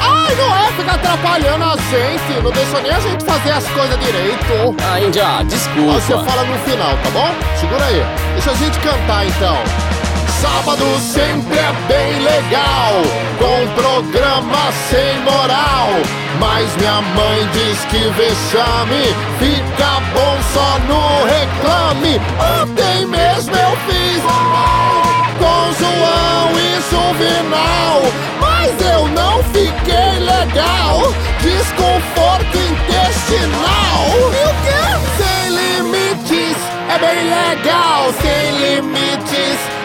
Ai, não é ficar atrapalhando a gente, não deixa nem a gente fazer as coisas direito. Ah, Índia, desculpa. Você fala no final, tá bom? Segura aí. Deixa a gente cantar então. Sábado sempre é bem legal, com programa sem moral. Mas minha mãe diz que vexame fica bom só no reclame. Ontem mesmo eu fiz com João e Juvenal, mas eu não fiquei legal. Desconforto intestinal. E o quê? Sem limites é bem legal, sem limites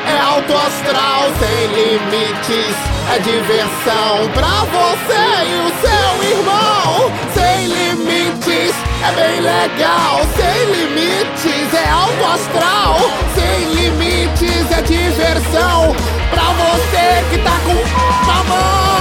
alto astral, sem limites é diversão pra você e o seu irmão. Sem limites é bem legal, sem limites é alto astral, sem limites é diversão pra você que tá com a mão.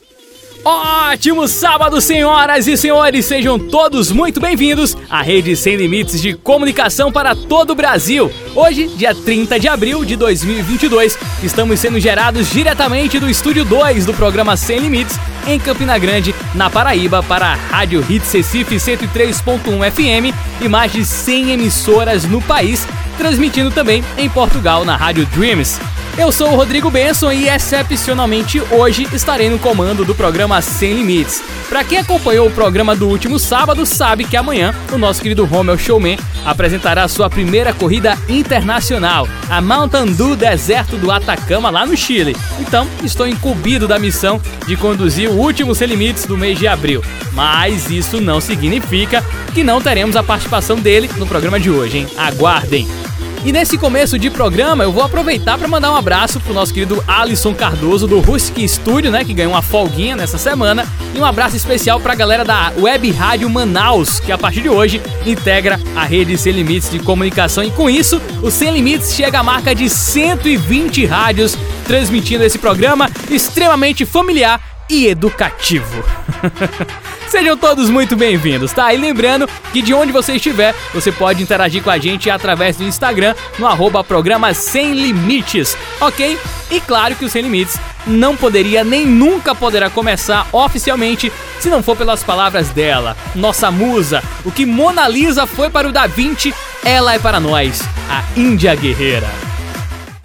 Ótimo sábado, senhoras e senhores! Sejam todos muito bem-vindos à Rede Sem Limites de Comunicação para todo o Brasil. Hoje, dia 30 de abril de 2022, estamos sendo gerados diretamente do Estúdio 2 do programa Sem Limites, em Campina Grande, na Paraíba, para a Rádio Hits Recife 103.1 FM e mais de 100 emissoras no país, transmitindo também em Portugal na Rádio Dreams. Eu sou o Rodrigo Benson e excepcionalmente hoje estarei no comando do programa Sem Limites. Para quem acompanhou o programa do último sábado, sabe que amanhã o nosso querido Romel Showman apresentará sua primeira corrida internacional, a Mountain Dew Deserto do Atacama lá no Chile. Então, estou incumbido da missão de conduzir o último Sem Limites do mês de abril. Mas isso não significa que não teremos a participação dele no programa de hoje, hein? Aguardem! E nesse começo de programa, eu vou aproveitar para mandar um abraço pro nosso querido Alisson Cardoso do Husky Studio, né, que ganhou uma folguinha nessa semana, e um abraço especial pra galera da Web Rádio Manaus, que a partir de hoje integra a rede Sem Limites de comunicação. E com isso, o Sem Limites chega à marca de 120 rádios transmitindo esse programa extremamente familiar e educativo. Sejam todos muito bem-vindos, tá? E lembrando que de onde você estiver, você pode interagir com a gente através do Instagram, no arroba programa Sem Limites, ok? E claro que o Sem Limites não poderia nem nunca poderá começar oficialmente se não for pelas palavras dela, nossa musa, o que Mona Lisa foi para o Da Vinci, ela é para nós, a Índia Guerreira.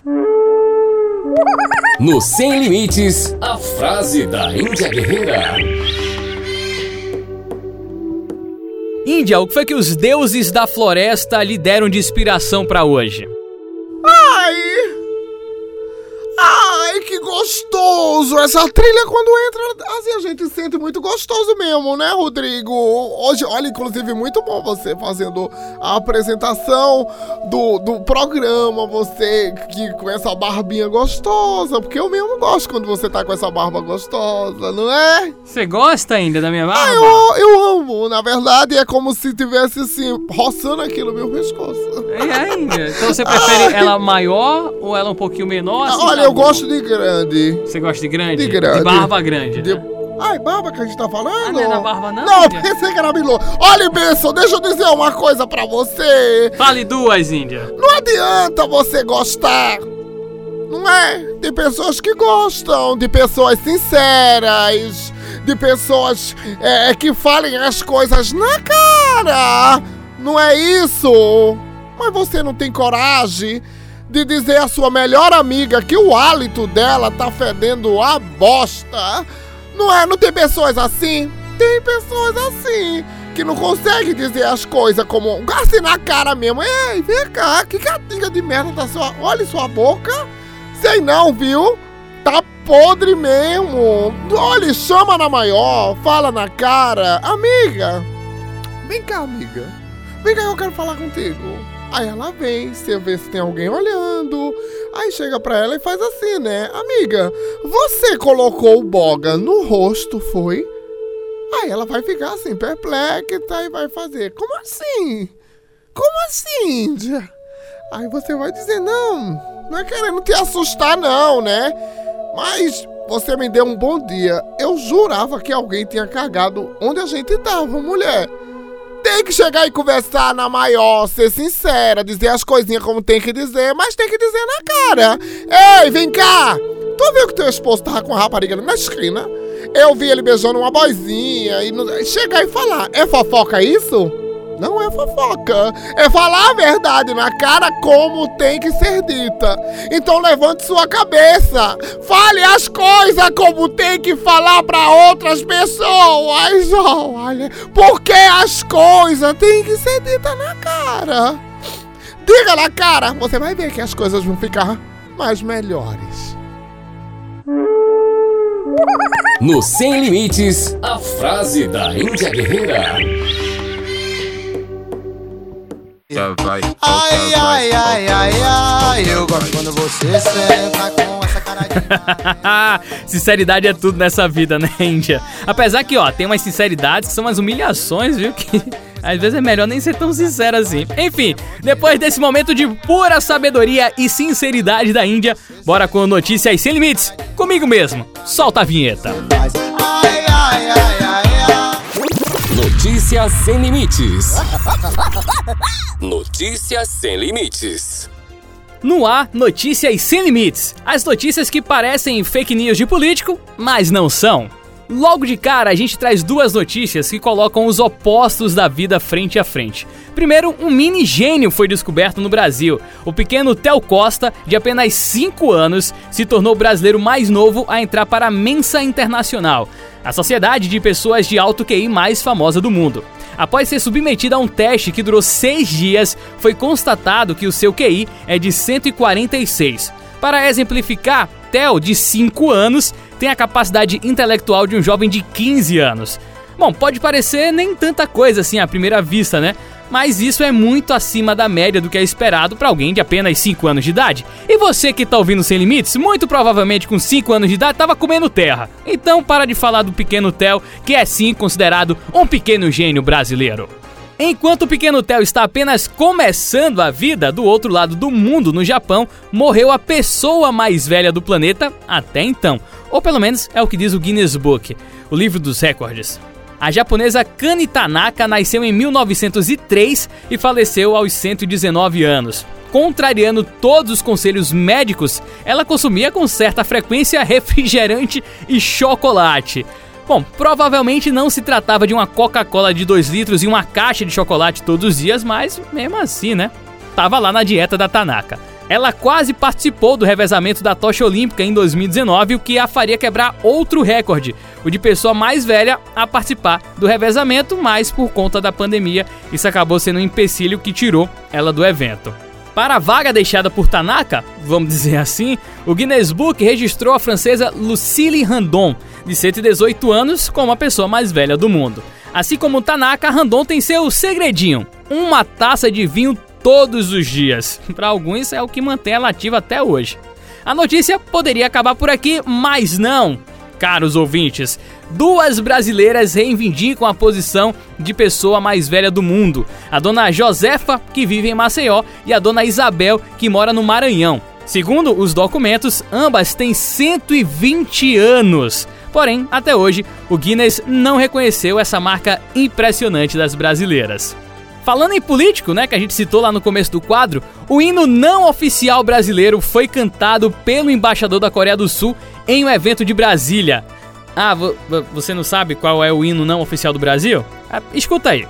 No Sem Limites, a frase da Índia Guerreira. Índia, o que foi que os deuses da floresta lhe deram de inspiração para hoje? Gostoso! Essa trilha quando entra, assim, a gente sente muito gostoso mesmo, né, Rodrigo? Hoje, olha, inclusive, muito bom você fazendo a apresentação do, do programa, você que com essa barbinha gostosa, porque eu mesmo gosto quando você tá com essa barba gostosa, não é? Você gosta ainda da minha barba? Ah, eu, eu amo, na verdade, é como se tivesse assim, roçando aqui no meu pescoço. É, Índia. Então você prefere ela maior ou ela um pouquinho menor? assim, Olha, tá eu bom? gosto de grande. Você gosta de grande? De grande. De barba grande. De... né? Ai, barba que a gente tá falando? Ah, não é na barba, não, Não, Índia? pensei que era Milô. Olha, Benção, deixa eu dizer uma coisa pra você. Fale duas, Índia. Não adianta você gostar. Não é? Tem pessoas que gostam, de pessoas sinceras, de pessoas é, que falem as coisas na cara. Não é isso? Mas você não tem coragem de dizer à sua melhor amiga que o hálito dela tá fedendo a bosta. Não é? Não tem pessoas assim? Tem pessoas assim que não conseguem dizer as coisas como assim na cara mesmo. Ei, vem cá, que catinga de merda da sua. Olha sua boca. Sei não, viu? tá podre mesmo. Olha, chama na maior, fala na cara. Amiga, vem cá, amiga. Vem cá, eu quero falar contigo. Aí ela vem, você vê se tem alguém olhando. Aí chega pra ela e faz assim, né? Amiga, você colocou o boga no rosto, foi? Aí ela vai ficar assim, perplexa e vai fazer. Como assim? Como assim, Índia? Aí você vai dizer, não, não é querendo te assustar, não, né? Mas você me deu um bom dia. Eu jurava que alguém tinha cagado onde a gente tava, mulher. Tem que chegar e conversar na maior, ser sincera, dizer as coisinhas como tem que dizer, mas tem que dizer na cara. Ei, vem cá! Tu viu que teu esposo tava com a rapariga na esquina? Eu vi ele beijando uma boizinha e chegar e falar: é fofoca isso? Não é fofoca. É falar a verdade na cara como tem que ser dita. Então levante sua cabeça. Fale as coisas como tem que falar para outras pessoas. Olha, porque as coisas têm que ser ditas na cara. Diga na cara, você vai ver que as coisas vão ficar mais melhores. No Sem Limites, a frase da Índia Guerreira. Vai, ai, ai, ai, ai, ai, eu gosto quando você senta com essa cara de. Sinceridade é tudo nessa vida, né, Índia? Apesar que, ó, tem umas sinceridades que são umas humilhações, viu? Que às vezes é melhor nem ser tão sincero assim. Enfim, depois desse momento de pura sabedoria e sinceridade da Índia, bora com notícias sem limites. Comigo mesmo. Solta a vinheta. Ai, ai, ai, ai. Notícias sem limites. Notícias sem limites. No ar, notícias sem limites. As notícias que parecem fake news de político, mas não são. Logo de cara, a gente traz duas notícias que colocam os opostos da vida frente a frente. Primeiro, um mini gênio foi descoberto no Brasil. O pequeno Theo Costa, de apenas 5 anos, se tornou o brasileiro mais novo a entrar para a Mensa Internacional, a sociedade de pessoas de alto QI mais famosa do mundo. Após ser submetido a um teste que durou seis dias, foi constatado que o seu QI é de 146. Para exemplificar, Theo, de 5 anos, tem a capacidade intelectual de um jovem de 15 anos. Bom, pode parecer nem tanta coisa assim à primeira vista, né? Mas isso é muito acima da média do que é esperado para alguém de apenas 5 anos de idade. E você que tá ouvindo Sem Limites, muito provavelmente com 5 anos de idade tava comendo terra. Então para de falar do pequeno Theo, que é sim considerado um pequeno gênio brasileiro. Enquanto o pequeno Theo está apenas começando a vida, do outro lado do mundo, no Japão, morreu a pessoa mais velha do planeta até então. Ou pelo menos é o que diz o Guinness Book, o livro dos recordes. A japonesa Kani Tanaka nasceu em 1903 e faleceu aos 119 anos. Contrariando todos os conselhos médicos, ela consumia com certa frequência refrigerante e chocolate. Bom, provavelmente não se tratava de uma Coca-Cola de 2 litros e uma caixa de chocolate todos os dias, mas mesmo assim, né? Tava lá na dieta da Tanaka. Ela quase participou do revezamento da tocha olímpica em 2019, o que a faria quebrar outro recorde, o de pessoa mais velha a participar do revezamento, mas por conta da pandemia, isso acabou sendo um empecilho que tirou ela do evento. Para a vaga deixada por Tanaka, vamos dizer assim, o Guinness Book registrou a francesa Lucille Randon, de 118 anos, como a pessoa mais velha do mundo. Assim como Tanaka, Randon tem seu segredinho: uma taça de vinho todos os dias. Para alguns é o que mantém ela ativa até hoje. A notícia poderia acabar por aqui, mas não. Caros ouvintes, duas brasileiras reivindicam a posição de pessoa mais velha do mundo. A dona Josefa, que vive em Maceió, e a dona Isabel, que mora no Maranhão. Segundo os documentos, ambas têm 120 anos. Porém, até hoje, o Guinness não reconheceu essa marca impressionante das brasileiras. Falando em político, né, que a gente citou lá no começo do quadro, o hino não oficial brasileiro foi cantado pelo embaixador da Coreia do Sul em um evento de Brasília. Ah, você não sabe qual é o hino não oficial do Brasil? Ah, escuta aí.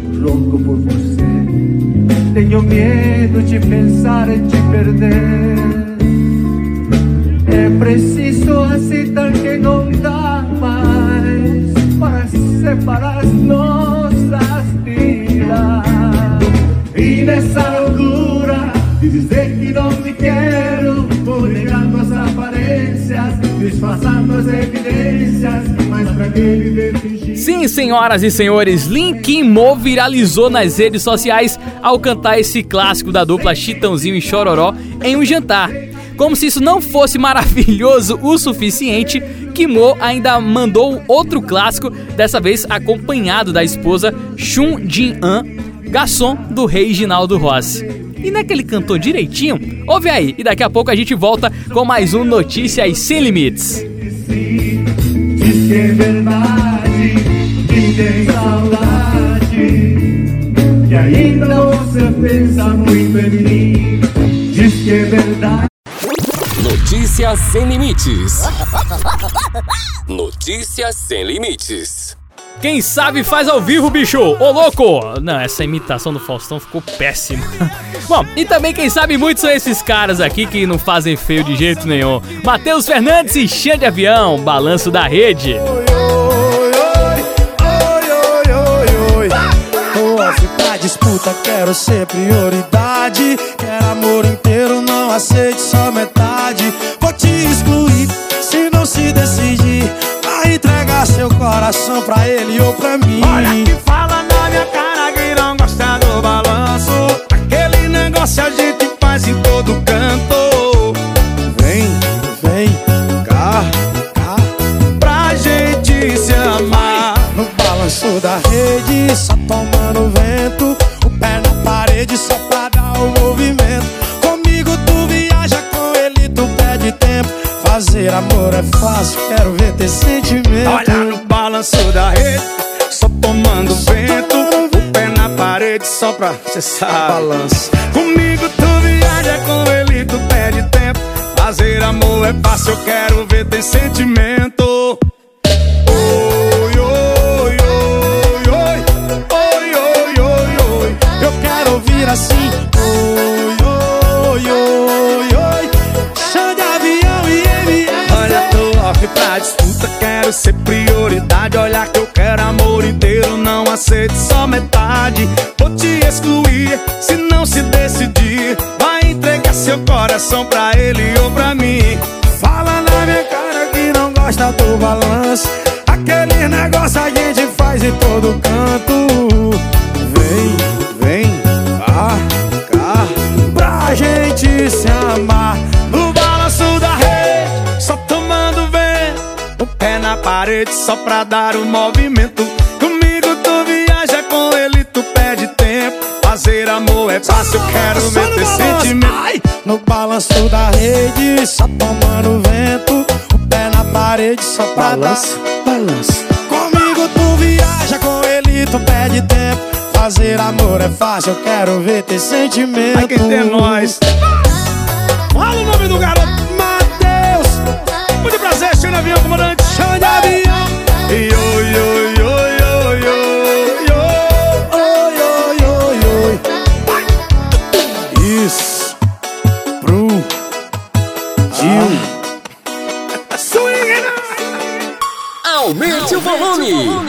Louco por você, tenho medo de pensar em te perder. É preciso aceitar que não dá mais para separar nossas vidas. E nessa loucura dizer que não te quero, vou negar Sim, senhoras e senhores, Lin Kim Mo viralizou nas redes sociais ao cantar esse clássico da dupla Chitãozinho e Chororó em um jantar. Como se isso não fosse maravilhoso o suficiente, Kimo ainda mandou outro clássico, dessa vez acompanhado da esposa Chun Jin-an, garçom do rei Ginaldo Rossi. E não é que ele cantou direitinho? Ouve aí, e daqui a pouco a gente volta com mais um Notícias Sem Limites. Diz que é verdade, que tem saudade, que ainda você pensa muito em mim. Diz que é verdade. Notícias sem limites. Notícias sem limites. Quem sabe faz ao vivo, bicho! Ô louco! Não, essa imitação do Faustão ficou péssima. Bom, e também quem sabe muito são esses caras aqui que não fazem feio de jeito nenhum. Matheus Fernandes e Xande de Avião, balanço da rede. disputa, quero ser prioridade. Quero amor inteiro, não aceite só metade. Vou te excluir seu coração pra ele ou pra mim. Olha que fala na minha cara que não gosta do balanço. Aquele negócio a gente faz em todo canto. Vem, vem, cá, cá, pra gente se amar. No balanço da rede, só tomando Fazer amor é fácil, quero ver ter sentimento. Olha no balanço da rede, só tomando vento. O pé na parede só pra sabe. Balança. Comigo tu viaja, com ele tu pede tempo. Fazer amor é fácil, eu quero ver ter sentimento. Prioridade. Olha que eu quero amor inteiro, não aceito só metade. Vou te excluir se não se decidir. Vai entregar seu coração pra ele ou pra mim. Fala na minha cara que não gosta do balanço. Só pra dar o movimento. Comigo tu viaja, com ele tu perde tempo. Fazer amor é fácil, eu quero Só ver no ter balanço, sentimento. No balanço da rede, só tomando vento. O pé na parede só pra Balança, dar. Balança. Comigo tu viaja, com ele tu perde tempo. Fazer amor é fácil, eu quero ver ter sentimento. Ai, quem tem nós. Fala o nome do garoto. Matheus, Muito prazer, Xande Avião, comandante. chão Aumente o volume.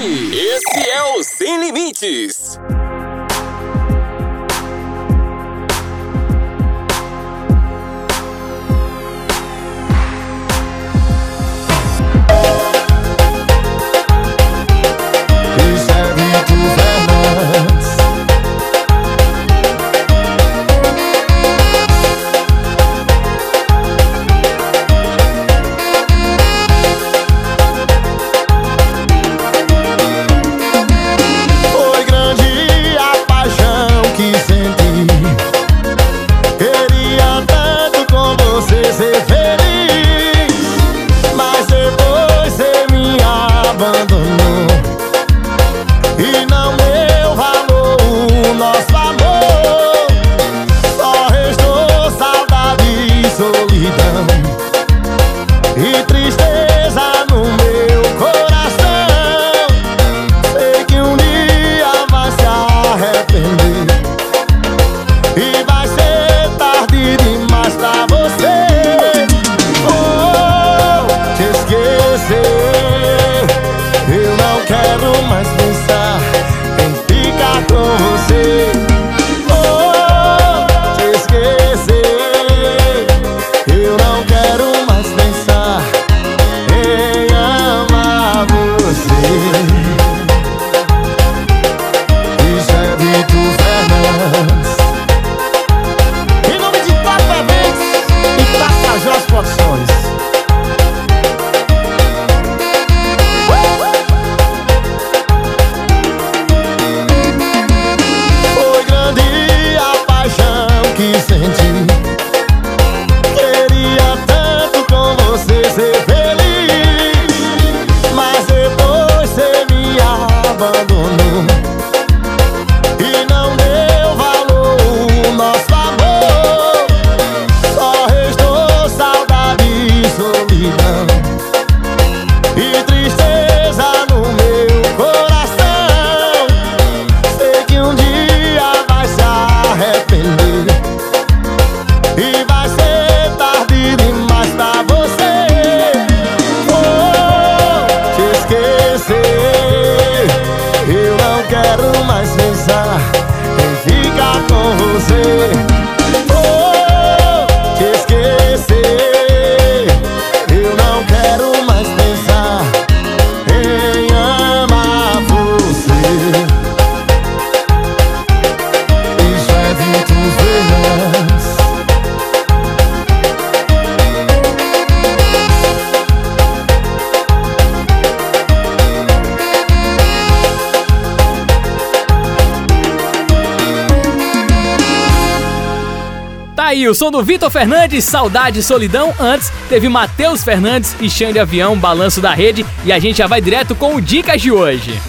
Aí o som do Vitor Fernandes, Saudade e Solidão. Antes teve Matheus Fernandes e Chão de Avião, Balanço da Rede. E a gente já vai direto com o Dicas de hoje.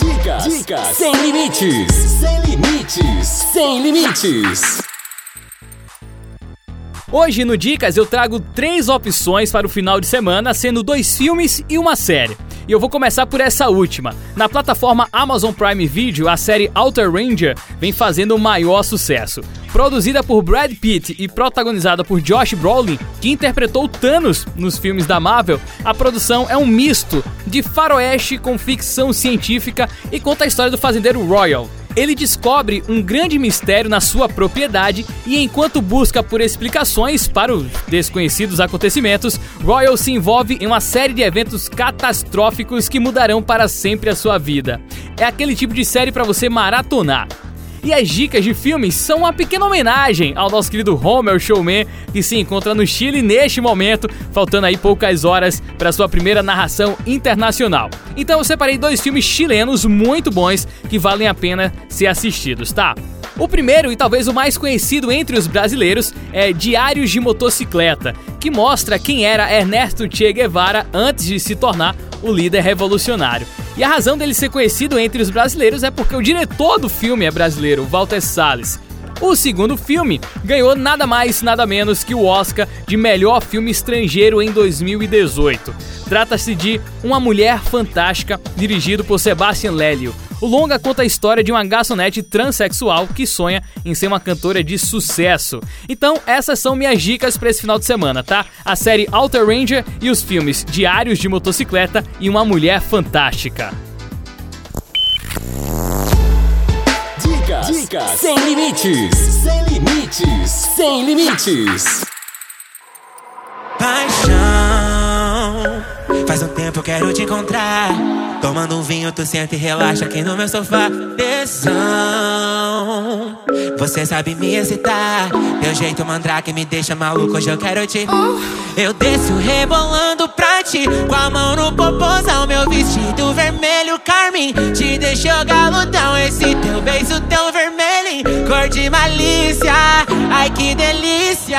Dicas, Dicas sem limites, sem limites, sem limites. Hoje no Dicas eu trago três opções para o final de semana, sendo dois filmes e uma série. E eu vou começar por essa última. Na plataforma Amazon Prime Video, a série Outer Ranger vem fazendo o maior sucesso. Produzida por Brad Pitt e protagonizada por Josh Brolin, que interpretou Thanos nos filmes da Marvel, a produção é um misto de faroeste com ficção científica e conta a história do fazendeiro Royal, ele descobre um grande mistério na sua propriedade e, enquanto busca por explicações para os desconhecidos acontecimentos, Royal se envolve em uma série de eventos catastróficos que mudarão para sempre a sua vida. É aquele tipo de série para você maratonar. E as dicas de filmes são uma pequena homenagem ao nosso querido Homer Showman, que se encontra no Chile neste momento, faltando aí poucas horas para sua primeira narração internacional. Então eu separei dois filmes chilenos muito bons que valem a pena ser assistidos, tá? O primeiro e talvez o mais conhecido entre os brasileiros é Diários de Motocicleta, que mostra quem era Ernesto Che Guevara antes de se tornar o líder revolucionário. E a razão dele ser conhecido entre os brasileiros é porque o diretor do filme é brasileiro, Walter Salles. O segundo filme ganhou nada mais, nada menos que o Oscar de melhor filme estrangeiro em 2018. Trata-se de Uma Mulher Fantástica, dirigido por Sebastian Lélio. O longa conta a história de uma garçonete transexual que sonha em ser uma cantora de sucesso. Então, essas são minhas dicas para esse final de semana, tá? A série Outer Ranger e os filmes Diários de Motocicleta e Uma Mulher Fantástica. Dicas, Dicas sem limites, sem limites, sem limites. Paixão, faz um tempo quero te encontrar. Tomando um vinho, tu senta e relaxa aqui no meu sofá. Tesão, você sabe me excitar. Teu jeito mandrake me deixa maluco, hoje eu quero te. Eu desço rebolando pra ti, com a mão no popozão. Meu vestido vermelho, carmim, te deixou galudão. Esse teu beijo tão vermelho, cor de malícia. Ai que delícia.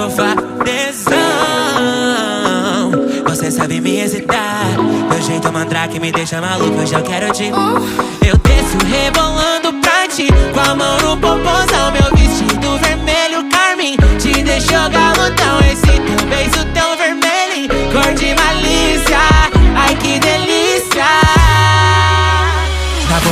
sofá. Tesão, você sabe me excitar. Meu jeito mandrake me deixa maluco, hoje eu quero te. Eu desço rebolando pra ti, com a mão no popozão. Meu vestido vermelho, carmim, te deixou galudão. Esse teu beijo tão vermelho, cor de malícia. Ai que delícia.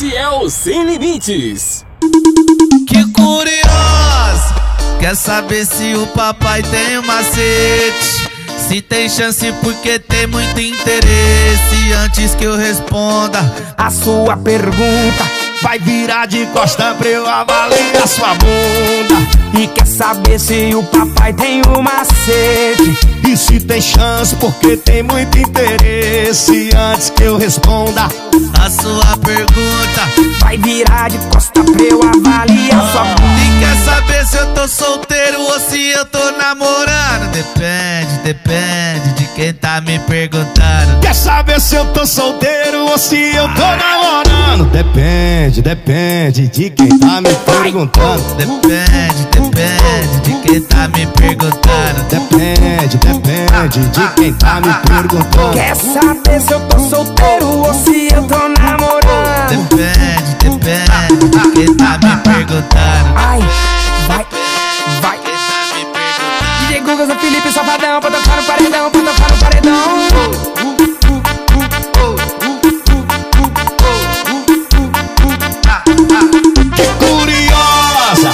Esse é o Sem Limites. Que curioso! Quer saber se o papai tem um macete? Se tem chance porque tem muito interesse. Antes que eu responda a sua pergunta, vai virar de costa pra eu avaliar sua bunda. E quer saber se o papai tem o macete E se tem chance porque tem muito interesse Antes eu responda. A sua pergunta Vai virar de costa pra eu avaliar sua bunda. E quer saber se eu tô solteiro ou se eu tô namorando? Depende, depende de quem tá me perguntando. Quer saber se eu tô solteiro ou se eu tô namorando? Depende, depende de quem tá me perguntando. Depende, depende de quem tá me perguntando. Depende, depende de quem tá me perguntando. Quer saber se eu tô solteiro ou se eu tô namorando? Depende, depende de quem tá me perguntando. Ai, vai, vai. DJ Google, Zé Felipe, Safadão Pra tocar no paredão, pra tocar no paredão. Que curiosa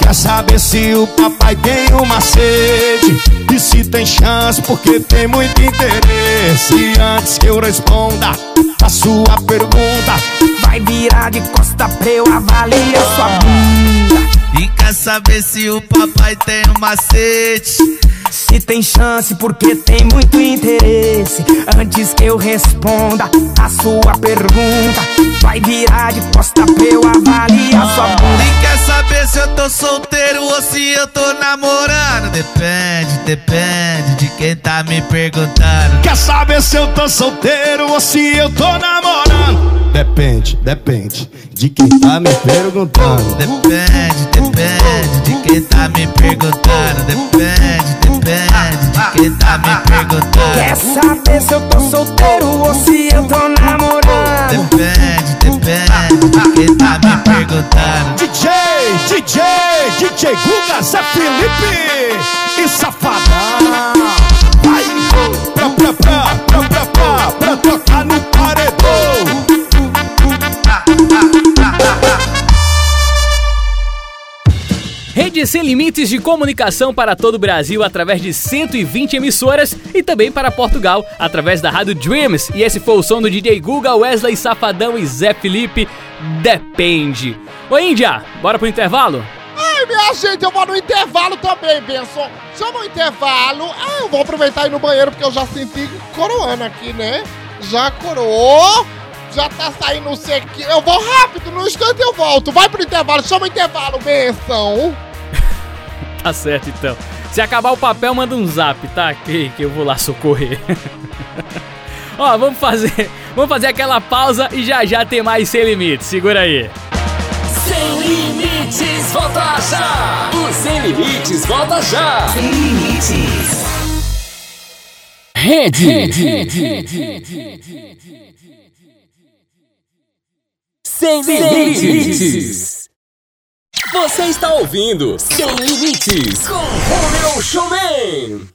Quer saber se o papai tem o macete E se tem chance porque tem muito interesse. Antes que eu responda a sua pergunta Vai virar de costa pra eu avaliar sua bunda E quer saber se o papai tem um macete? Se tem chance porque tem muito interesse. Antes que eu responda a sua pergunta Vai virar de costa pra eu avaliar sua bunda. E quer saber se eu tô solteiro ou se eu tô namorando? Depende, depende de quem tá me perguntando. Quer saber se eu tô solteiro ou se eu tô namorando? Depende, depende de quem tá me perguntando. Depende, depende de quem tá me perguntando. Depende, depende de quem tá me perguntando. Quer saber se eu tô solteiro ou se eu tô namorando? Depende, depende de quem tá me perguntando. DJ, DJ, DJ Guga, Zé Felipe e Safadão. Vai pra, pra, pra, pra, pra, pra, pra tocar no paredão Rede sem limites de comunicação para todo o Brasil através de 120 emissoras e também para Portugal através da Rádio Dreams. E esse foi o som do DJ Guga, Wesley Safadão e Zé Felipe. Depende. Ô Índia, bora pro intervalo? Ai, minha gente, eu vou no intervalo também, Benção. Chama o intervalo. Ah, eu vou aproveitar e ir no banheiro porque eu já senti coroando aqui, né? Já coroou. Já tá saindo o sequinho. Eu vou rápido, no instante eu volto. Vai pro intervalo, chama o intervalo, Benção. Tá certo então. Se acabar o papel, manda um zap, tá? Que, que eu vou lá socorrer. Ó, vamos fazer, vamos fazer aquela pausa e já já tem mais sem limites. Segura aí. Sem limites, volta já! O Sem Limites volta já! Sem limites. Rede. Sem limites. Você está ouvindo Sem Limites com Romeu Showman.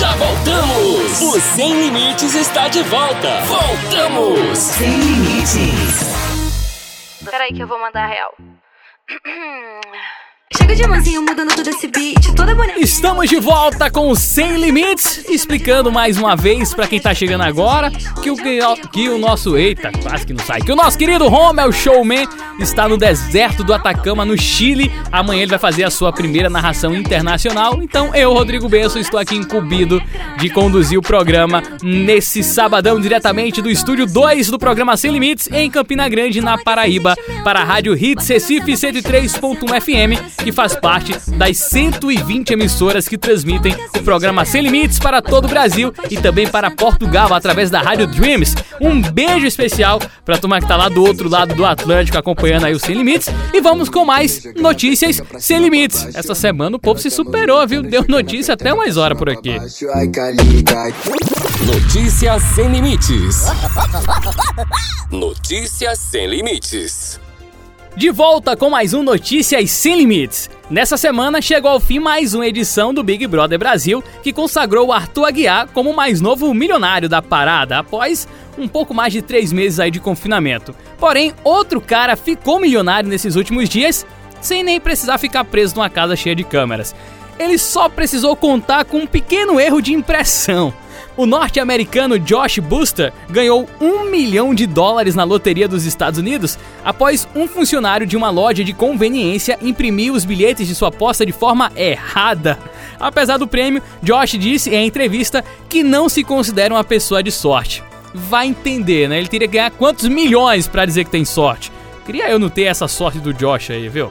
Já voltamos! O Sem Limites está de volta! Voltamos! Sem Limites. Peraí que eu vou mandar a real. Chega de mansinho mudando todo esse beat, toda bonita. Estamos de volta com Sem Limites, explicando mais uma vez pra quem tá chegando agora que o, que o nosso. Eita, quase que não sai. Que o nosso querido Romel Showman está no deserto do Atacama, no Chile. Amanhã ele vai fazer a sua primeira narração internacional. Então eu, Rodrigo Benço, estou aqui incumbido de conduzir o programa nesse sabadão, diretamente do estúdio 2 do programa Sem Limites, em Campina Grande, na Paraíba, para a Rádio Hits Recife 103.1 FM que faz parte das 120 emissoras que transmitem o programa Sem Limites para todo o Brasil e também para Portugal através da Rádio Dreams. Um beijo especial para a turma que tá lá do outro lado do Atlântico acompanhando aí o Sem Limites e vamos com mais notícias sem limites. Essa semana o povo se superou, viu? Deu notícia até mais hora por aqui. Notícias sem limites. Notícias sem limites. De volta com mais um Notícias Sem Limites. Nessa semana chegou ao fim mais uma edição do Big Brother Brasil, que consagrou Arthur Aguiar como o mais novo milionário da parada, após um pouco mais de três meses aí de confinamento. Porém, outro cara ficou milionário nesses últimos dias, sem nem precisar ficar preso numa casa cheia de câmeras. Ele só precisou contar com um pequeno erro de impressão. O norte-americano Josh Booster ganhou um milhão de dólares na loteria dos Estados Unidos após um funcionário de uma loja de conveniência imprimir os bilhetes de sua aposta de forma errada. Apesar do prêmio, Josh disse em entrevista que não se considera uma pessoa de sorte. Vai entender, né? Ele teria que ganhar quantos milhões para dizer que tem sorte? Queria eu não ter essa sorte do Josh aí, viu?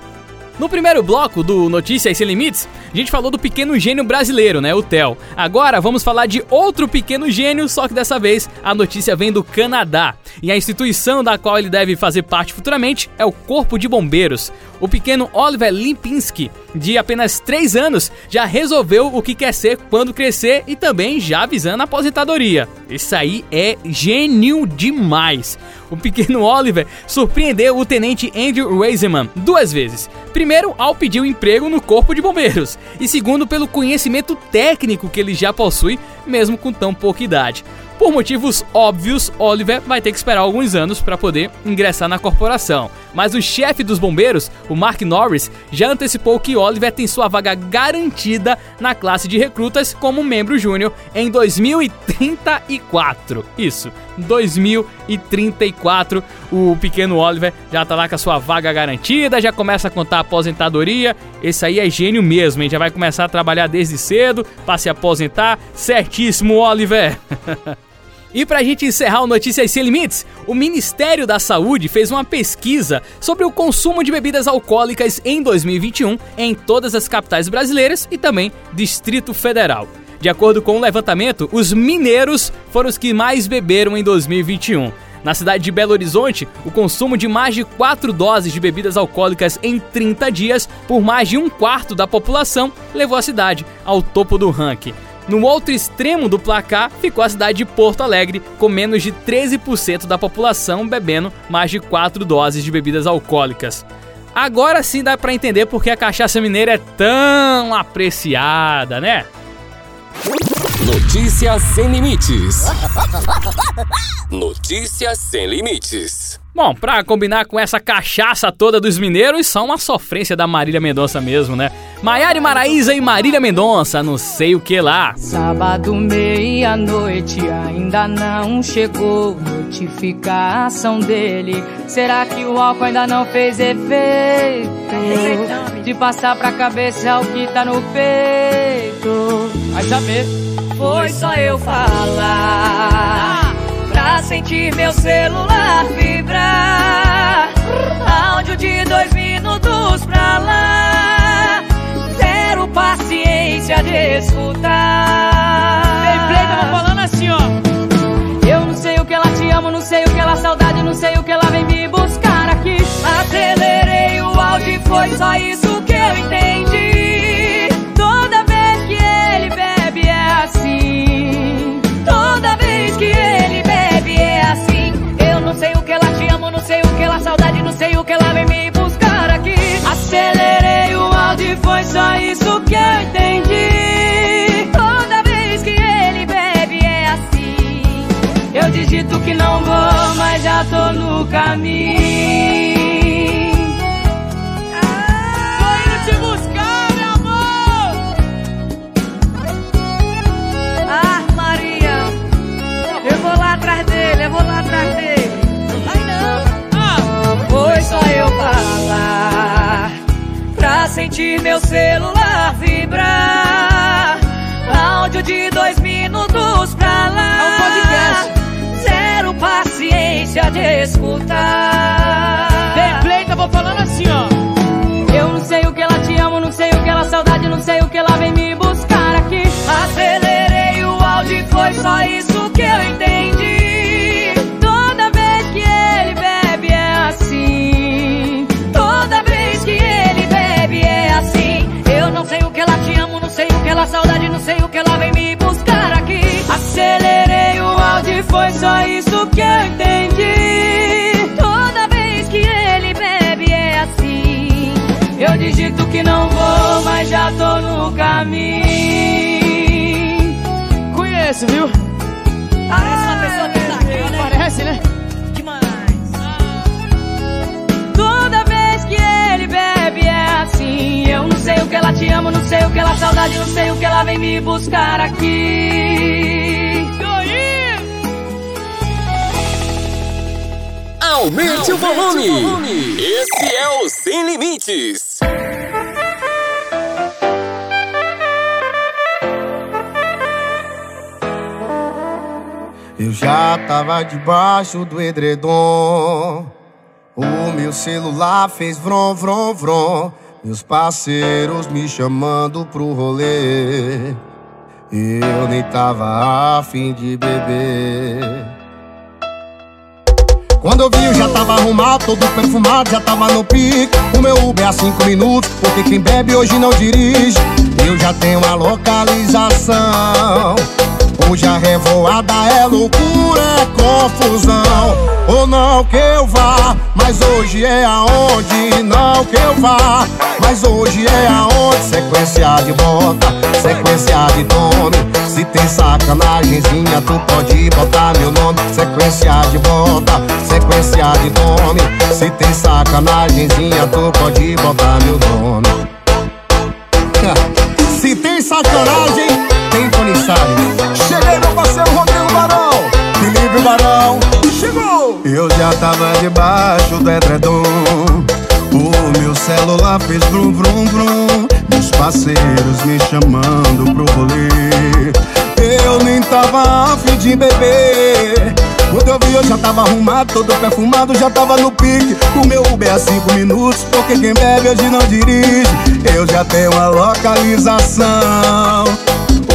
No primeiro bloco do Notícias Sem Limites, a gente falou do pequeno gênio brasileiro, né, o Theo. Agora vamos falar de outro pequeno gênio, só que dessa vez a notícia vem do Canadá. E a instituição da qual ele deve fazer parte futuramente é o Corpo de Bombeiros. O pequeno Oliver Limpinski, de apenas 3 anos, já resolveu o que quer ser quando crescer e também já avisando a aposentadoria. Isso aí é gênio demais. O pequeno Oliver surpreendeu o tenente Andrew Reiseman duas vezes. Primeiro, ao pedir um emprego no Corpo de Bombeiros, e segundo, pelo conhecimento técnico que ele já possui, mesmo com tão pouca idade. Por motivos óbvios, Oliver vai ter que esperar alguns anos para poder ingressar na corporação. Mas o chefe dos bombeiros, o Mark Norris, já antecipou que Oliver tem sua vaga garantida na classe de recrutas como membro júnior em 2034. Isso, 2034. O pequeno Oliver já tá lá com a sua vaga garantida, já começa a contar a aposentadoria. Esse aí é gênio mesmo, hein? Já vai começar a trabalhar desde cedo para se aposentar. Certíssimo, Oliver! E pra gente encerrar o Notícias Sem Limites, o Ministério da Saúde fez uma pesquisa sobre o consumo de bebidas alcoólicas em 2021 em todas as capitais brasileiras e também Distrito Federal. De acordo com o levantamento, os mineiros foram os que mais beberam em 2021. Na cidade de Belo Horizonte, o consumo de mais de 4 doses de bebidas alcoólicas em 30 dias por mais de um quarto da população levou a cidade ao topo do ranking. No outro extremo do placar ficou a cidade de Porto Alegre, com menos de 13% da população bebendo mais de 4 doses de bebidas alcoólicas. Agora sim dá para entender porque a cachaça mineira é tão apreciada, né? Notícias sem limites. Notícias sem limites. Bom, pra combinar com essa cachaça toda dos mineiros, só uma sofrência da Marília Mendonça mesmo, né? Maiara Maraíza e Marília Mendonça, não sei o que lá. Sábado, meia-noite, ainda não chegou notificação dele. Será que o álcool ainda não fez efeito? De passar pra cabeça é o que tá no peito. Vai saber. Foi só eu falar pra sentir meu celular vibrar. Áudio de dois minutos pra lá. Zero paciência de escutar. Gameplay tava falando assim, ó. Eu não sei o que ela te amo, não sei o que ela saudade, não sei o que ela vem me buscar aqui. Acelerei o áudio e foi só isso que eu entendi. Foi só isso que eu entendi. Toda vez que ele bebe é assim. Eu digito que não vou, mas já tô no caminho. Sentir meu celular vibrar. Áudio de dois minutos pra lá. É um podcast. Zero paciência de escutar. gameplay tava falando assim, ó. Eu não sei o que ela te amo, não sei o que ela saudade, não sei o que ela vem me buscar aqui. Acelerei o áudio e foi só isso que eu entendi. E foi só isso que eu entendi. Toda vez que ele bebe é assim. Eu digito que não vou, mas já tô no caminho. Conheço, viu? Parece uma pessoa que tá aqui, né? Parece, né? Demais. Toda vez que ele bebe é assim. Eu não sei o que ela te amo, não sei o que ela saudade, não sei o que ela vem me buscar aqui. Aumente, o, volume. o volume. Esse é o Sem Limites. Eu já tava debaixo do edredom. O meu celular fez vrom, vrom, vrom. Meus parceiros me chamando pro rolê. Eu nem tava afim de beber. Quando eu vi, eu já tava arrumado, todo perfumado, já tava no pique. O meu Uber a cinco minutos, porque quem bebe hoje não dirige. Eu já tenho a localização. Hoje a revoada é loucura, é confusão. Ou não que eu vá, mas hoje é aonde. Não que eu vá, mas hoje é aonde. Sequência de bota, sequência de nome. Se tem sacanagemzinha, tu pode botar meu nome. Sequência de bota, sequência de nome. Se tem sacanagemzinha, tu pode botar meu nome. Se tem sacanagem, tem Tony. Parceiro Rodrigo Barão. Felipe Barão. Chegou! Eu já tava debaixo do edredom. O meu celular fez vrum, vrum, vrum. Meus parceiros me chamando pro rolê. Eu nem tava afim de beber. Quando eu vi, eu já tava arrumado, todo perfumado, já tava no pique. O meu Uber é cinco minutos, porque quem bebe hoje não dirige. Eu já tenho a localização.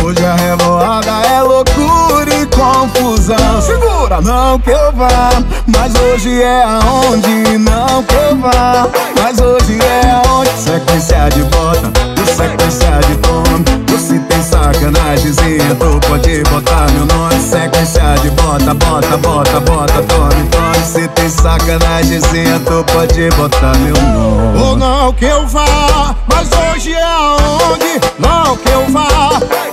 Hoje a revoada é loucura e confusão. Segura, não que eu vá, mas hoje é aonde. Não que eu vá, mas hoje é aonde. Sequência de bota, sequência de tome. Se tem sacanagemzinha, tu pode botar meu nome. Sequência de bota, bota, bota, bota, tome, tome. Se tem sacanagemzinha, tu pode botar meu nome. Ou não que eu vá, mas hoje é aonde. Não que eu vá,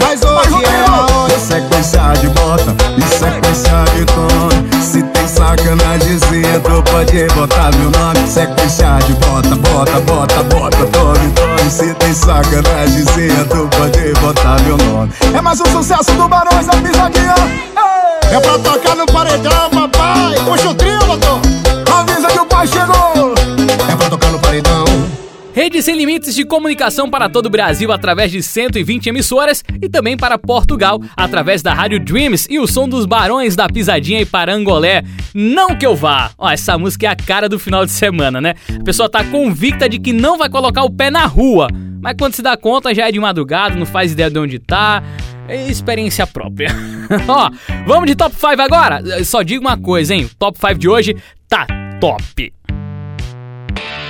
mas hoje é aonde. Sequência de bota e sequência de tome. Se tem sacanagemzinha, tu pode botar meu nome. Sequência de bota, bota, bota, bota, tome, tome. Se tem sacanagemzinha, tu pode botar meu nome. É mais um sucesso do Barões da Pisadinha. É pra tocar no paredão, papai. Puxa o trio, doutor. Avisa que o pai chegou. É pra tocar no paredão. Rede sem limites de comunicação para todo o Brasil através de 120 emissoras e também para Portugal através da Rádio Dreams e o som dos Barões da Pisadinha e Parangolé. Não que eu vá! Ó, essa música é a cara do final de semana, né? A pessoa tá convicta de que não vai colocar o pé na rua, mas quando se dá conta já é de madrugada, não faz ideia de onde tá. É experiência própria. Ó, vamos de top 5 agora? Só digo uma coisa, hein? O top 5 de hoje tá top.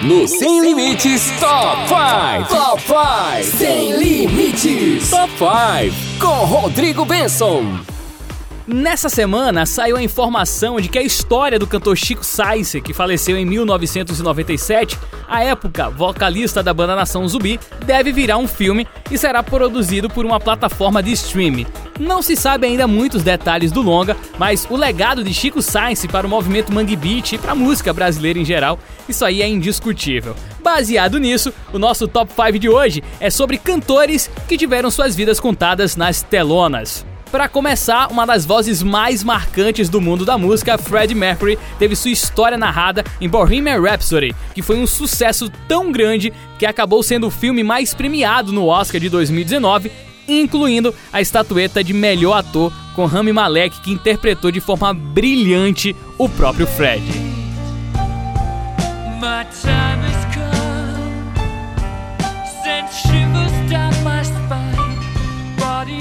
No Sem Limites Top 5 Top 5 Sem Limites Top 5 Com Rodrigo Benson Nessa semana saiu a informação de que a história do cantor Chico Sainz, que faleceu em 1997, à época vocalista da banda Nação Zumbi, deve virar um filme e será produzido por uma plataforma de streaming. Não se sabe ainda muitos detalhes do longa, mas o legado de Chico Sainz para o movimento Mangue Beat e para a música brasileira em geral, isso aí é indiscutível. Baseado nisso, o nosso top 5 de hoje é sobre cantores que tiveram suas vidas contadas nas telonas. Para começar, uma das vozes mais marcantes do mundo da música, Freddie Mercury, teve sua história narrada em Bohemian Rhapsody, que foi um sucesso tão grande que acabou sendo o filme mais premiado no Oscar de 2019, incluindo a estatueta de melhor ator com Rami Malek, que interpretou de forma brilhante o próprio Freddie.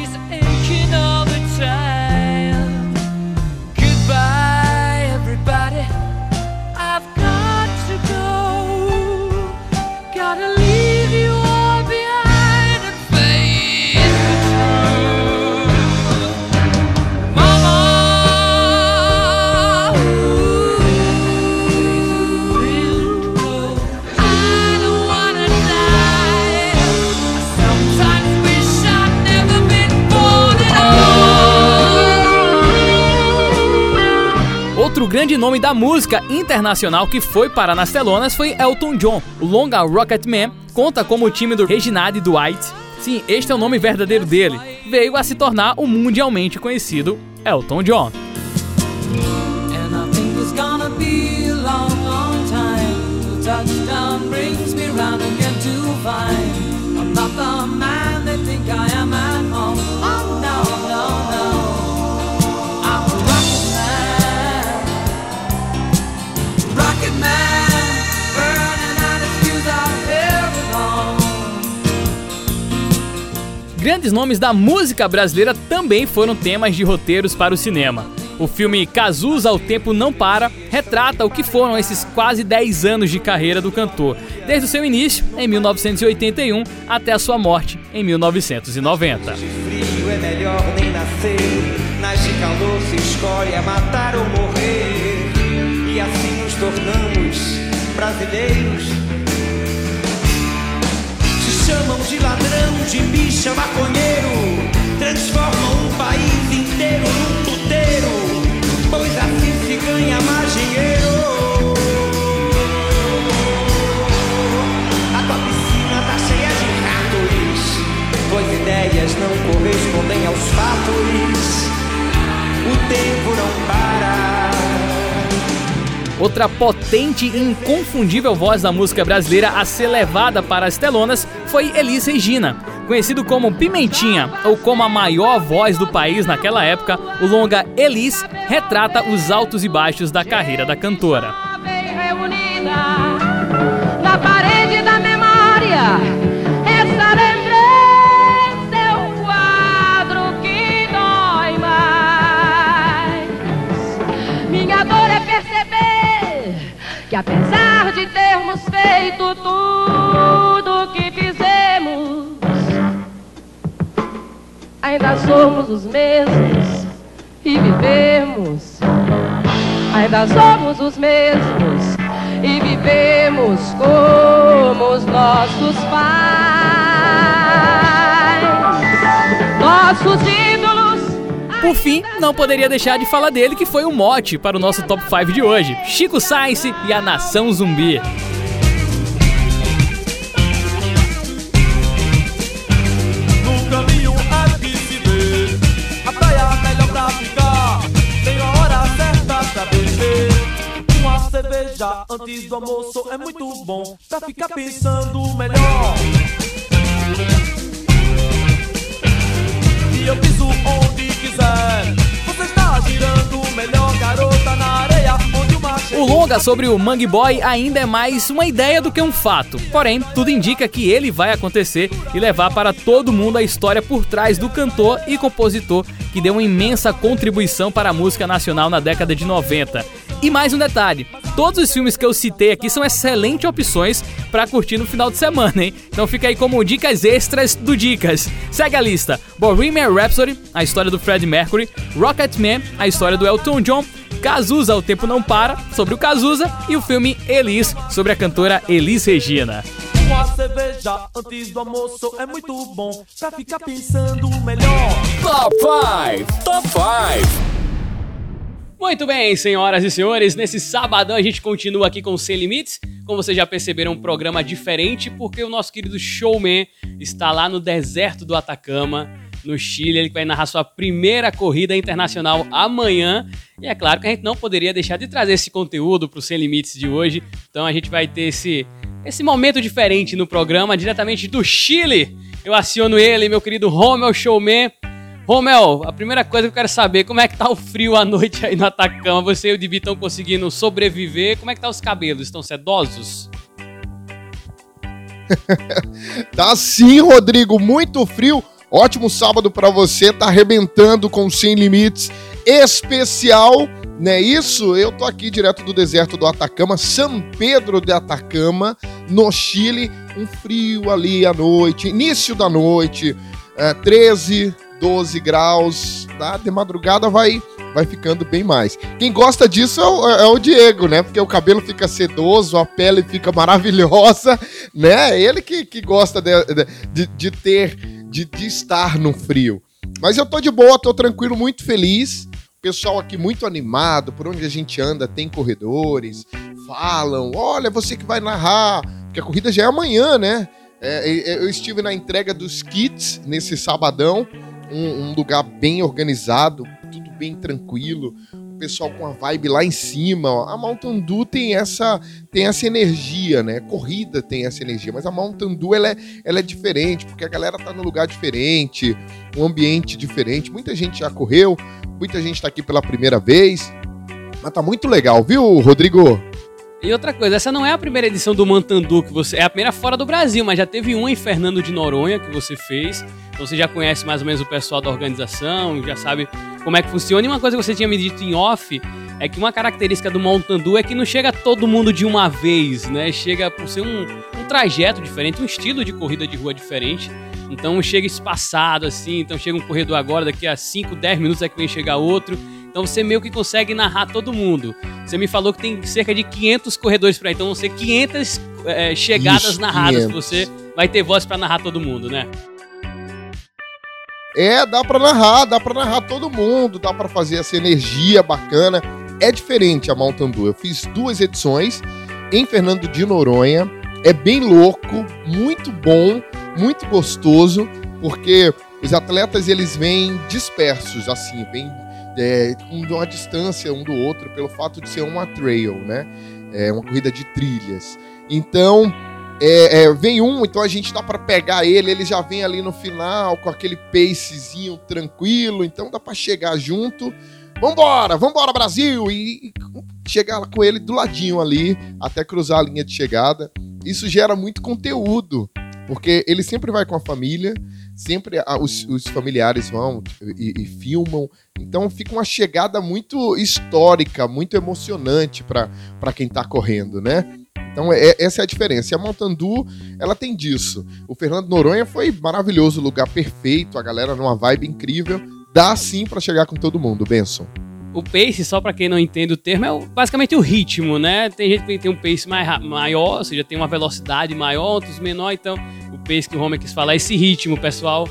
Outro grande nome da música internacional que foi parar nas telonas foi Elton John. O longa Rocketman conta como o time do Reginald Dwight, sim, este é o nome verdadeiro dele, veio a se tornar o mundialmente conhecido Elton John. Grandes nomes da música brasileira também foram temas de roteiros para o cinema. O filme Cazuza ao Tempo Não Para retrata o que foram esses quase 10 anos de carreira do cantor, desde o seu início, em 1981, até a sua morte, em 1990. frio é chamam de ladrão, de bicha, maconheiro. Transformam um país inteiro num puteiro. Pois assim se ganha mais dinheiro. A tua piscina tá cheia de ratos. Tuas ideias não correspondem aos fatos. O tempo não para. Outra potente e inconfundível voz da música brasileira a ser levada para as telonas foi Elis Regina. Conhecido como Pimentinha ou como a maior voz do país naquela época, o longa Elis retrata os altos e baixos da carreira da cantora. Apesar de termos feito tudo o que fizemos, ainda somos os mesmos e vivemos. Ainda somos os mesmos e vivemos como os nossos pais. Nossos ídolos. Por fim, não poderia deixar de falar dele, que foi o mote para o nosso top 5 de hoje: Chico Sainz e a Nação Zumbi. Cerveja antes do almoço é muito bom Pra ficar pensando melhor. E eu piso onde Você está girando melhor garota na areia O longa sobre o Mangue Boy ainda é mais uma ideia do que um fato. Porém, tudo indica que ele vai acontecer e levar para todo mundo a história por trás do cantor e compositor que deu uma imensa contribuição para a música nacional na década de 90. E mais um detalhe: todos os filmes que eu citei aqui são excelentes opções para curtir no final de semana, hein? Então fica aí como dicas extras do Dicas. Segue a lista: Bohemian Rhapsody, a história do Freddie Mercury, Rocketman, a história do Elton John, Cazuza, O Tempo Não Para, sobre o Cazuza, e o filme Elis, sobre a cantora Elis Regina. Uma cerveja antes do almoço é muito bom Pra ficar pensando melhor Top 5! Top 5! Muito bem, senhoras e senhores, nesse sabadão a gente continua aqui com Sem Limites. Como vocês já perceberam, um programa diferente, porque o nosso querido showman está lá no deserto do Atacama, no Chile. Ele vai narrar sua primeira corrida internacional amanhã. E é claro que a gente não poderia deixar de trazer esse conteúdo para o Sem Limites de hoje. Então a gente vai ter esse, esse momento diferente no programa, diretamente do Chile. Eu aciono ele, meu querido Romel Showman. Romel, a primeira coisa que eu quero saber, como é que tá o frio à noite aí no Atacama? Você e o Dibi estão conseguindo sobreviver? Como é que tá os cabelos? Estão sedosos? Tá sim, Rodrigo, muito frio. Ótimo sábado pra você, tá arrebentando com Sem Limites especial, né? Isso, eu tô aqui direto do deserto do Atacama, São Pedro de Atacama, no Chile, um frio ali à noite, início da noite, é, 13, 12 graus, tá? De madrugada vai vai ficando bem mais. Quem gosta disso é o, é o Diego, né? Porque o cabelo fica sedoso, a pele fica maravilhosa, né? Ele que, que gosta de, de, de ter, de, de estar no frio. Mas eu tô de boa, tô tranquilo, muito feliz. Pessoal aqui muito animado, por onde a gente anda tem corredores, falam, olha, você que vai narrar, porque a corrida já é amanhã, né? É, eu estive na entrega dos kits nesse sabadão, um, um lugar bem organizado, tudo bem tranquilo. O pessoal com a vibe lá em cima. A Mountain Dew tem essa, tem essa energia, né? Corrida tem essa energia, mas a Mountain Dew ela é, ela é diferente, porque a galera tá num lugar diferente, um ambiente diferente. Muita gente já correu, muita gente tá aqui pela primeira vez. Mas tá muito legal, viu, Rodrigo? E outra coisa, essa não é a primeira edição do Mantandu que você. É a primeira fora do Brasil, mas já teve uma em Fernando de Noronha que você fez. Então você já conhece mais ou menos o pessoal da organização, já sabe como é que funciona. E uma coisa que você tinha me dito em off é que uma característica do Mantandu é que não chega todo mundo de uma vez, né? Chega por ser um, um trajeto diferente, um estilo de corrida de rua diferente. Então chega espaçado assim, então chega um corredor agora, daqui a 5, 10 minutos é que vem chegar outro. Então você meio que consegue narrar todo mundo. Você me falou que tem cerca de 500 corredores para então vão ser 500 é, chegadas Isso, narradas. 500. Você vai ter voz para narrar todo mundo, né? É, dá pra narrar, dá pra narrar todo mundo, dá pra fazer essa energia bacana. É diferente a Mountain Dew. Eu fiz duas edições em Fernando de Noronha. É bem louco, muito bom, muito gostoso, porque os atletas eles vêm dispersos, assim, vêm é, uma distância um do outro pelo fato de ser uma trail, né? É uma corrida de trilhas. Então, é, é, vem um, então a gente dá para pegar ele, ele já vem ali no final com aquele pacezinho tranquilo, então dá para chegar junto. Vambora, vambora Brasil! E, chegar com ele do ladinho ali, até cruzar a linha de chegada. Isso gera muito conteúdo, porque ele sempre vai com a família, sempre a- os, os familiares vão e, e filmam. Então fica uma chegada muito histórica, muito emocionante para quem tá correndo, né? Então é- essa é a diferença. E a Montandu, ela tem disso. O Fernando Noronha foi maravilhoso, lugar perfeito, a galera numa vibe incrível. Dá sim para chegar com todo mundo, Benson. O pace, só pra quem não entende o termo, é basicamente o ritmo, né? Tem gente que tem um pace mais maior, ou seja, tem uma velocidade maior, outros menor, então o pace que o Homer quis falar é esse ritmo, pessoal.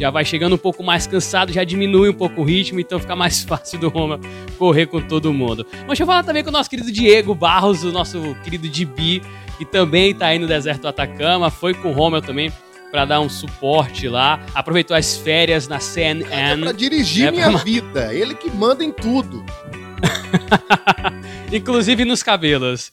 Já vai chegando um pouco mais cansado, já diminui um pouco o ritmo, então fica mais fácil do Homer correr com todo mundo. Mas deixa eu falar também com o nosso querido Diego Barros, o nosso querido Dibi, que também tá aí no deserto do Atacama, foi com o Homer também pra dar um suporte lá, aproveitou as férias na CNN. Pra dirigir né, minha pra- vida, ele que manda em tudo. Inclusive nos cabelos.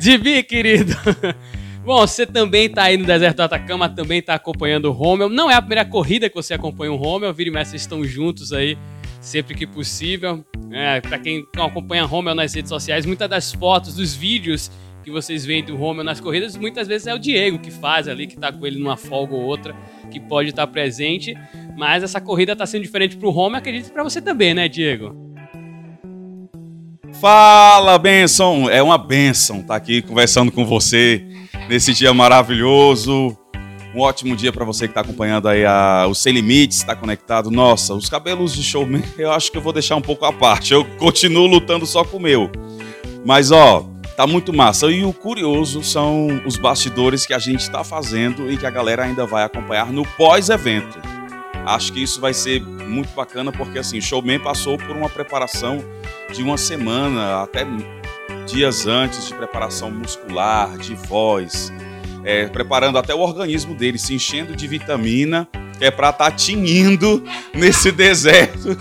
Dibi, querido. Bom, você também tá aí no deserto do Atacama, também tá acompanhando o Rommel. Não é a primeira corrida que você acompanha o Rommel, Vira e vocês estão juntos aí sempre que possível. É, para quem não acompanha Rommel nas redes sociais, muitas das fotos, dos vídeos que vocês veem do Rommel nas corridas, muitas vezes é o Diego que faz ali, que tá com ele numa folga ou outra, que pode estar presente. Mas essa corrida tá sendo diferente pro Rommel, acredito pra você também, né, Diego? Fala, Benção! É uma benção estar aqui conversando com você nesse dia maravilhoso. Um ótimo dia para você que está acompanhando aí a, o Sem Limites, está conectado. Nossa, os cabelos de showman eu acho que eu vou deixar um pouco à parte. Eu continuo lutando só com o meu. Mas ó, tá muito massa. E o curioso são os bastidores que a gente está fazendo e que a galera ainda vai acompanhar no pós-evento. Acho que isso vai ser muito bacana porque assim, o showman passou por uma preparação de uma semana, até dias antes de preparação muscular, de voz, é, preparando até o organismo dele, se enchendo de vitamina, que é para estar tinindo nesse deserto,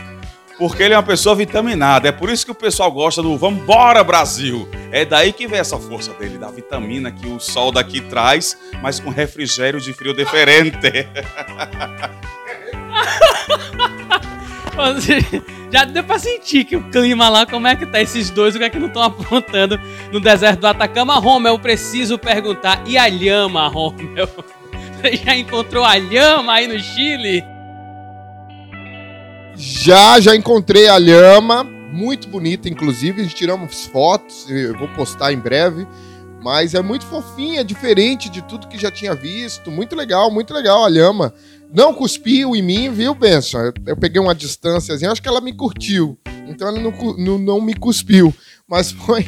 porque ele é uma pessoa vitaminada. É por isso que o pessoal gosta do Vambora Brasil. É daí que vem essa força dele, da vitamina que o sol daqui traz, mas com refrigério de frio diferente. Já deu pra sentir que o clima lá, como é que tá esses dois, o que é que não estão apontando no deserto do Atacama. Romel, preciso perguntar, e a lhama, Romel? Você já encontrou a lhama aí no Chile? Já, já encontrei a lhama, muito bonita, inclusive. A gente tiramos fotos, eu vou postar em breve. Mas é muito fofinha, diferente de tudo que já tinha visto. Muito legal, muito legal a lhama. Não cuspiu em mim, viu, Benção? Eu, eu peguei uma distânciazinha, acho que ela me curtiu. Então ela não, não, não me cuspiu. Mas foi,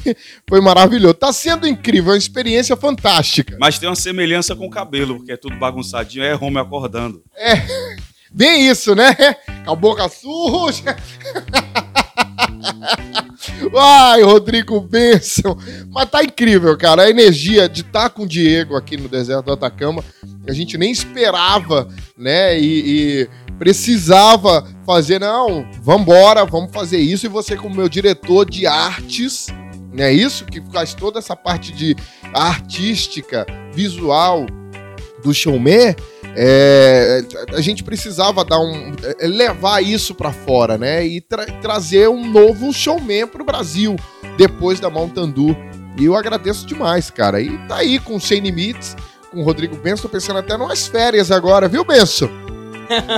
foi maravilhoso. Tá sendo incrível, é uma experiência fantástica. Mas tem uma semelhança com o cabelo, porque é tudo bagunçadinho, é Romeu acordando. É, bem isso, né? Com a boca suja. Ai, Rodrigo Benção. Mas tá incrível, cara. A energia de estar com o Diego aqui no deserto do Atacama a gente nem esperava, né? E, e precisava fazer, não, vambora, vamos fazer isso. E você, como meu diretor de artes, não é isso? Que faz toda essa parte de artística, visual do showman, é, a gente precisava dar um é, levar isso para fora, né? E tra trazer um novo showman pro Brasil depois da Montandu. E eu agradeço demais, cara. E tá aí com Sem Limites, com o Rodrigo Benção, tô pensando até nas férias agora, viu, Benção?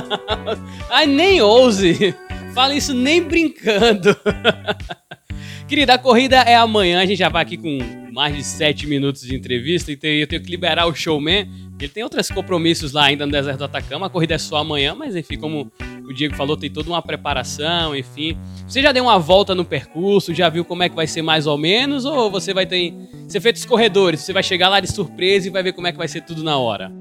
Ai, nem ouse. Fala isso nem brincando. Querida, a corrida é amanhã. A gente já vai aqui com mais de sete minutos de entrevista. Então eu tenho que liberar o showman. Ele tem outros compromissos lá ainda no deserto do Atacama. A corrida é só amanhã, mas enfim, como o Diego falou, tem toda uma preparação, enfim. Você já deu uma volta no percurso? Já viu como é que vai ser mais ou menos? Ou você vai ter ser feito os corredores? Você vai chegar lá de surpresa e vai ver como é que vai ser tudo na hora?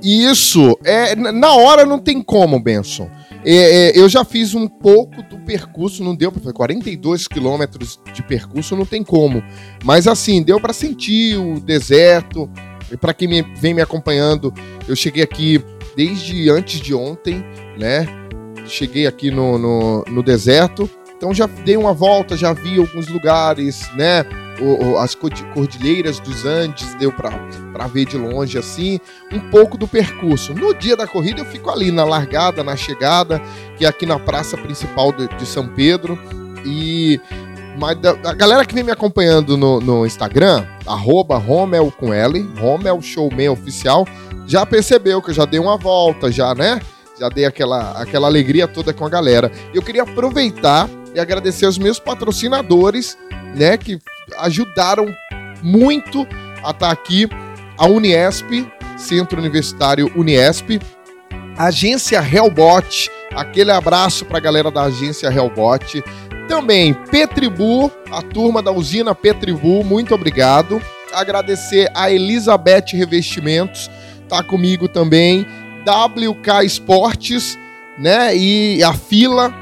Isso, é, na hora não tem como, Benson. É, é, eu já fiz um pouco do percurso, não deu para fazer 42 quilômetros de percurso, não tem como. Mas assim, deu para sentir o deserto. E para quem me, vem me acompanhando, eu cheguei aqui desde antes de ontem, né? Cheguei aqui no, no, no deserto. Então já dei uma volta, já vi alguns lugares, né? As cordilheiras dos Andes, deu para ver de longe assim, um pouco do percurso. No dia da corrida eu fico ali na largada, na chegada, que é aqui na praça principal de, de São Pedro. E mas a galera que vem me acompanhando no, no Instagram, arroba Romel com L, Romel Showman Oficial, já percebeu que eu já dei uma volta, já, né? Já dei aquela, aquela alegria toda com a galera. Eu queria aproveitar e agradecer aos meus patrocinadores, né? Que ajudaram muito a estar tá aqui. A Uniesp, Centro Universitário Uniesp, a agência Hellbot, aquele abraço para a galera da agência Hellbot. Também Petribu, a turma da usina Petribu, muito obrigado. Agradecer a Elizabeth Revestimentos, tá comigo também. WK Esportes, né? E a fila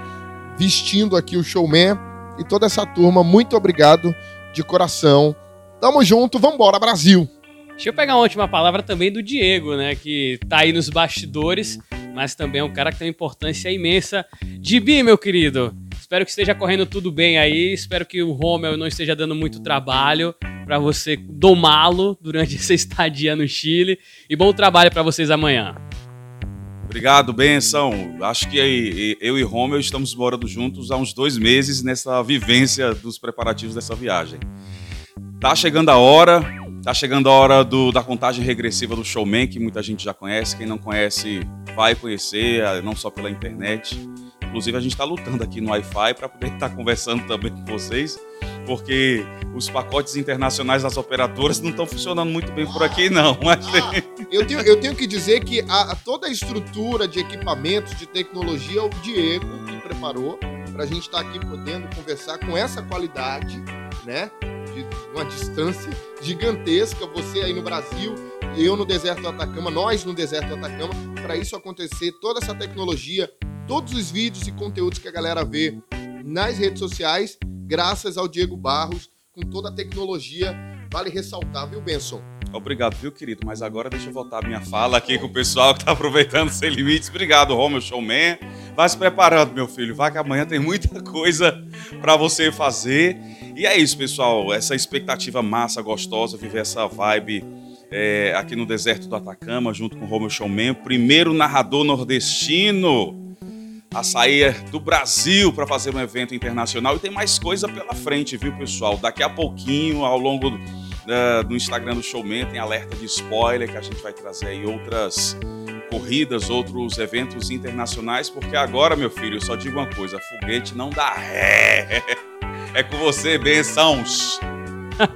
vestindo aqui o showman e toda essa turma, muito obrigado de coração. Tamo junto, vambora, Brasil! Deixa eu pegar uma última palavra também do Diego, né? Que tá aí nos bastidores, mas também é um cara que tem uma importância imensa. Dibi, meu querido, espero que esteja correndo tudo bem aí. Espero que o Rommel não esteja dando muito trabalho para você domá-lo durante essa estadia no Chile. E bom trabalho para vocês amanhã. Obrigado, Benção. Acho que eu e Romeu estamos morando juntos há uns dois meses nessa vivência dos preparativos dessa viagem. Tá chegando a hora, tá chegando a hora do, da contagem regressiva do Showman, que muita gente já conhece. Quem não conhece, vai conhecer, eh, não só pela internet. Inclusive, a gente está lutando aqui no Wi-Fi para poder estar tá conversando também com vocês porque os pacotes internacionais das operadoras não estão funcionando muito bem por aqui, não. Mas... Ah, eu, tenho, eu tenho que dizer que a, toda a estrutura de equipamentos, de tecnologia, o Diego que preparou para a gente estar tá aqui podendo conversar com essa qualidade, né? De uma distância gigantesca, você aí no Brasil, eu no deserto do Atacama, nós no deserto do Atacama, para isso acontecer, toda essa tecnologia, todos os vídeos e conteúdos que a galera vê nas redes sociais, graças ao Diego Barros, com toda a tecnologia. Vale ressaltar, viu, Benson? Obrigado, viu, querido? Mas agora deixa eu voltar minha fala aqui com o pessoal que está aproveitando sem limites. Obrigado, Romeu Showman. Vai se preparando, meu filho. Vai que amanhã tem muita coisa para você fazer. E é isso, pessoal. Essa expectativa massa, gostosa, viver essa vibe é, aqui no deserto do Atacama, junto com o Romeu Showman. Primeiro narrador nordestino a sair do Brasil para fazer um evento internacional e tem mais coisa pela frente, viu, pessoal? Daqui a pouquinho, ao longo do, uh, do Instagram do Showman, tem alerta de spoiler que a gente vai trazer aí outras corridas, outros eventos internacionais, porque agora, meu filho, eu só digo uma coisa: foguete não dá ré. É com você, bençãos.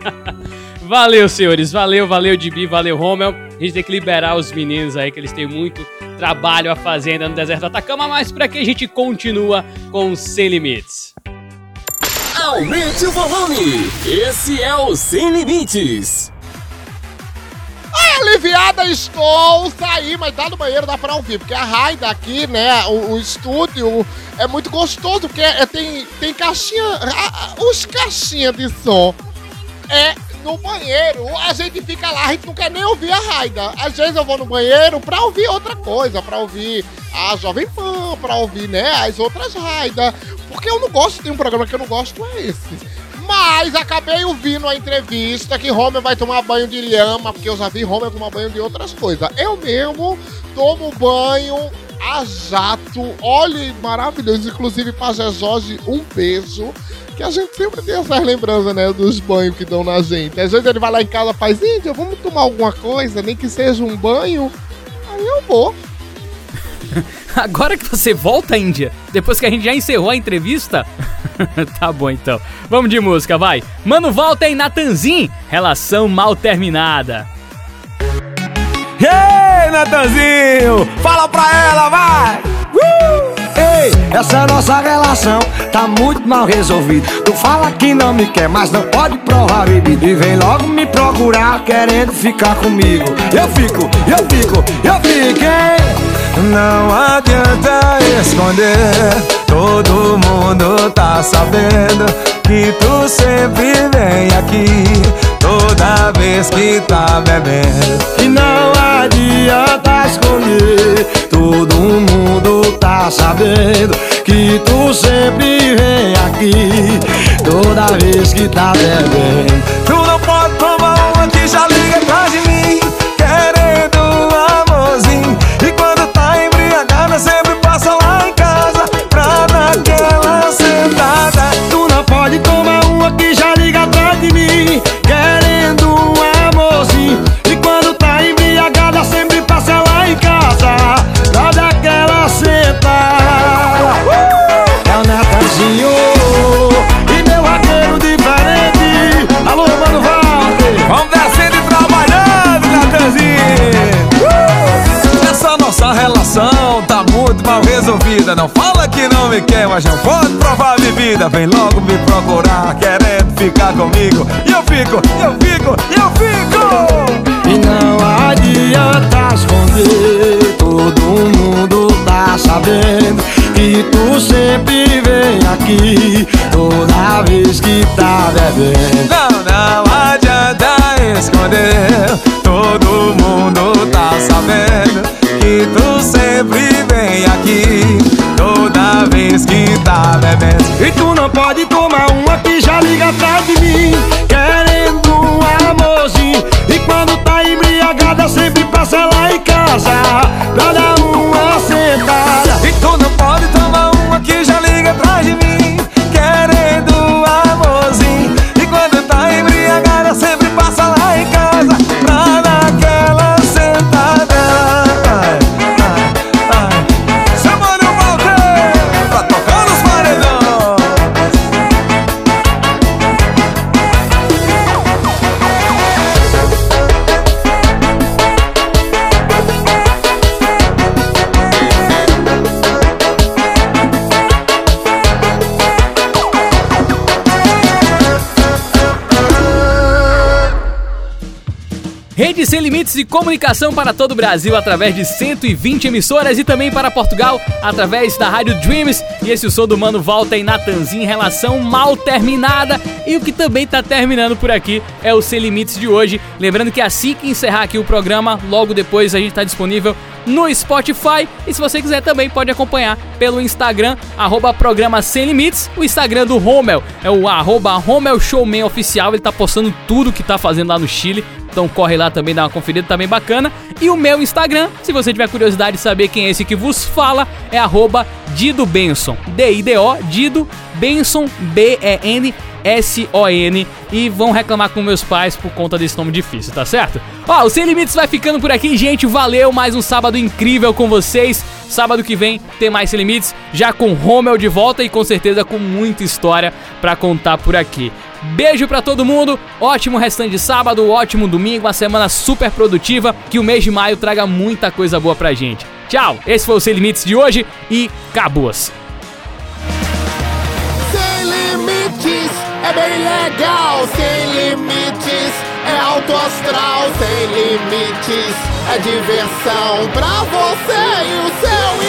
valeu, senhores. Valeu, valeu, Dibi, valeu, Romel. A gente tem que liberar os meninos aí, que eles têm muito trabalho a fazer ainda no deserto do Atacama, mas para que a gente continua com Sem Limites. Aumente o volume! Esse é o Sem Limites! Aliviada estou! Saí, mas tá no banheiro, dá pra ouvir, porque a raida aqui, né, o, o estúdio é muito gostoso, porque é, tem, tem caixinha, a, os caixinhas de som é no banheiro, a gente fica lá, a gente não quer nem ouvir a Raida. Às vezes eu vou no banheiro pra ouvir outra coisa, pra ouvir a Jovem Pan, pra ouvir, né, as outras Raida. Porque eu não gosto, tem um programa que eu não gosto, é esse. Mas acabei ouvindo a entrevista que Homer vai tomar banho de lhama, porque eu já vi Homer tomar banho de outras coisas. Eu mesmo tomo banho a jato. Olha, maravilhoso. Inclusive, Pajé Jorge, um beijo. Que a gente sempre tem essas lembranças, né? Dos banhos que dão na gente. Às vezes ele vai lá em casa e faz, Índia, vamos tomar alguma coisa, nem que seja um banho. Aí eu vou. Agora que você volta, Índia, depois que a gente já encerrou a entrevista. tá bom então. Vamos de música, vai. Mano, volta aí, Natanzin. Relação mal terminada. Ei, Natanzinho! Fala pra ela, vai! Uh! Ei, essa nossa relação tá muito mal resolvida. Tu fala que não me quer, mas não pode provar bebida. E vem logo me procurar querendo ficar comigo. Eu fico, eu fico, eu fico, hein? Não adianta esconder, todo mundo tá sabendo que tu sempre vem aqui, toda vez que tá bebendo. E não adianta esconder, todo mundo tá sabendo que tu sempre vem aqui, toda vez que tá bebendo. Tu não pode tomar uma que já liga bebendo. Não, não adianta esconder, todo mundo tá sabendo que tu sempre vem aqui, toda vez que tá bebendo. E tu não Rede Sem Limites de comunicação para todo o Brasil através de 120 emissoras e também para Portugal através da Rádio Dreams. E esse é o som do Mano Volta e Natanzinho, relação mal terminada. E o que também tá terminando por aqui é o Sem Limites de hoje. Lembrando que assim que encerrar aqui o programa, logo depois a gente tá disponível no Spotify. E se você quiser também pode acompanhar pelo Instagram, arroba programa Sem Limites. O Instagram do Rommel é o arroba Showman Oficial. Ele tá postando tudo que tá fazendo lá no Chile. Então corre lá também, dá uma conferida, tá bem bacana. E o meu Instagram, se você tiver curiosidade de saber quem é esse que vos fala, é arroba Dido Benson. D-I-D-O, Dido Benson, B-E-N. S-O-N e vão reclamar com meus pais por conta desse nome difícil, tá certo? Ó, o Sem Limites vai ficando por aqui, gente. Valeu, mais um sábado incrível com vocês. Sábado que vem tem mais Sem Limites, já com Rommel de volta e com certeza com muita história pra contar por aqui. Beijo pra todo mundo, ótimo restante de sábado, ótimo domingo, uma semana super produtiva, que o mês de maio traga muita coisa boa pra gente. Tchau, esse foi o Sem Limites de hoje e cabos. Sem limites, é bem legal. Sem limites, é alto astral. Sem limites, é diversão pra você e o seu